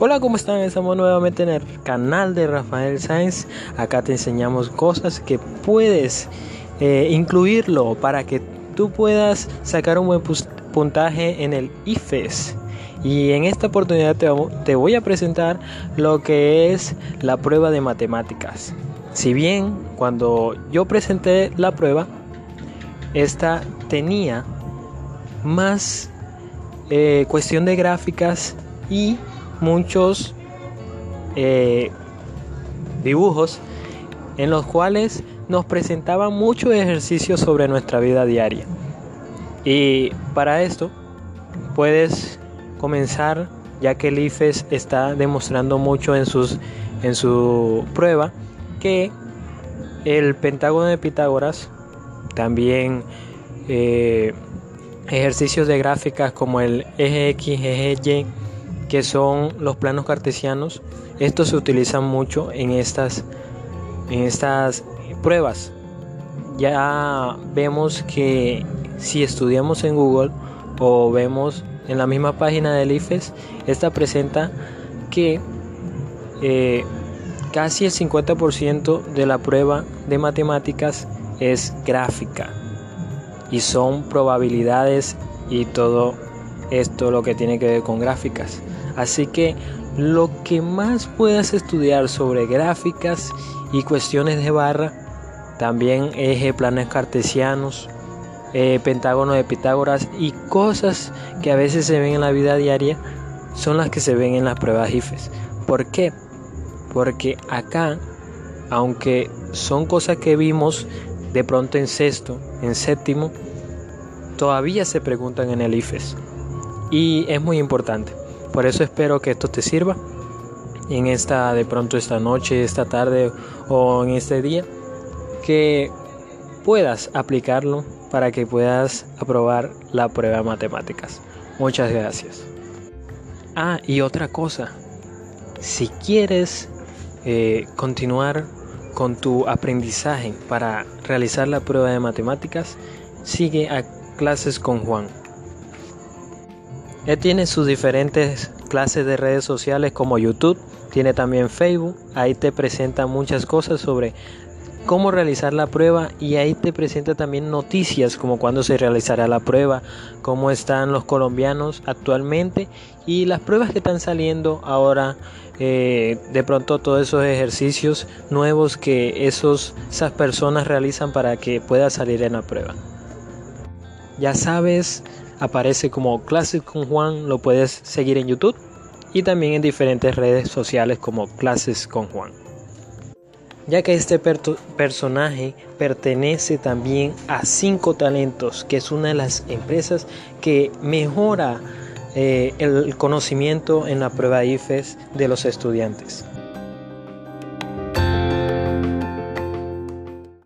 Hola, ¿cómo están? Estamos nuevamente en el canal de Rafael Sáenz. Acá te enseñamos cosas que puedes eh, incluirlo para que tú puedas sacar un buen puntaje en el IFES. Y en esta oportunidad te, te voy a presentar lo que es la prueba de matemáticas. Si bien cuando yo presenté la prueba, esta tenía más eh, cuestión de gráficas y muchos eh, dibujos en los cuales nos presentaban muchos ejercicios sobre nuestra vida diaria. Y para esto puedes comenzar, ya que el IFES está demostrando mucho en, sus, en su prueba, que el pentágono de Pitágoras, también eh, ejercicios de gráficas como el eje X, eje Y, que son los planos cartesianos. Estos se utilizan mucho en estas, en estas pruebas. Ya vemos que si estudiamos en Google o vemos en la misma página del IFES, esta presenta que eh, casi el 50% de la prueba de matemáticas es gráfica y son probabilidades y todo esto lo que tiene que ver con gráficas. Así que lo que más puedas estudiar sobre gráficas y cuestiones de barra, también eje planes cartesianos, eh, pentágono de Pitágoras y cosas que a veces se ven en la vida diaria, son las que se ven en las pruebas IFES. ¿Por qué? Porque acá, aunque son cosas que vimos de pronto en sexto, en séptimo, todavía se preguntan en el IFES. Y es muy importante. Por eso espero que esto te sirva en esta, de pronto esta noche, esta tarde o en este día, que puedas aplicarlo para que puedas aprobar la prueba de matemáticas. Muchas gracias. Ah, y otra cosa, si quieres eh, continuar con tu aprendizaje para realizar la prueba de matemáticas, sigue a clases con Juan. Él tiene sus diferentes clases de redes sociales como YouTube, tiene también Facebook, ahí te presenta muchas cosas sobre cómo realizar la prueba y ahí te presenta también noticias como cuándo se realizará la prueba, cómo están los colombianos actualmente y las pruebas que están saliendo ahora, eh, de pronto todos esos ejercicios nuevos que esos, esas personas realizan para que pueda salir en la prueba. Ya sabes aparece como Clases con Juan, lo puedes seguir en YouTube y también en diferentes redes sociales como Clases con Juan. Ya que este personaje pertenece también a Cinco Talentos, que es una de las empresas que mejora eh, el conocimiento en la prueba IFES de los estudiantes.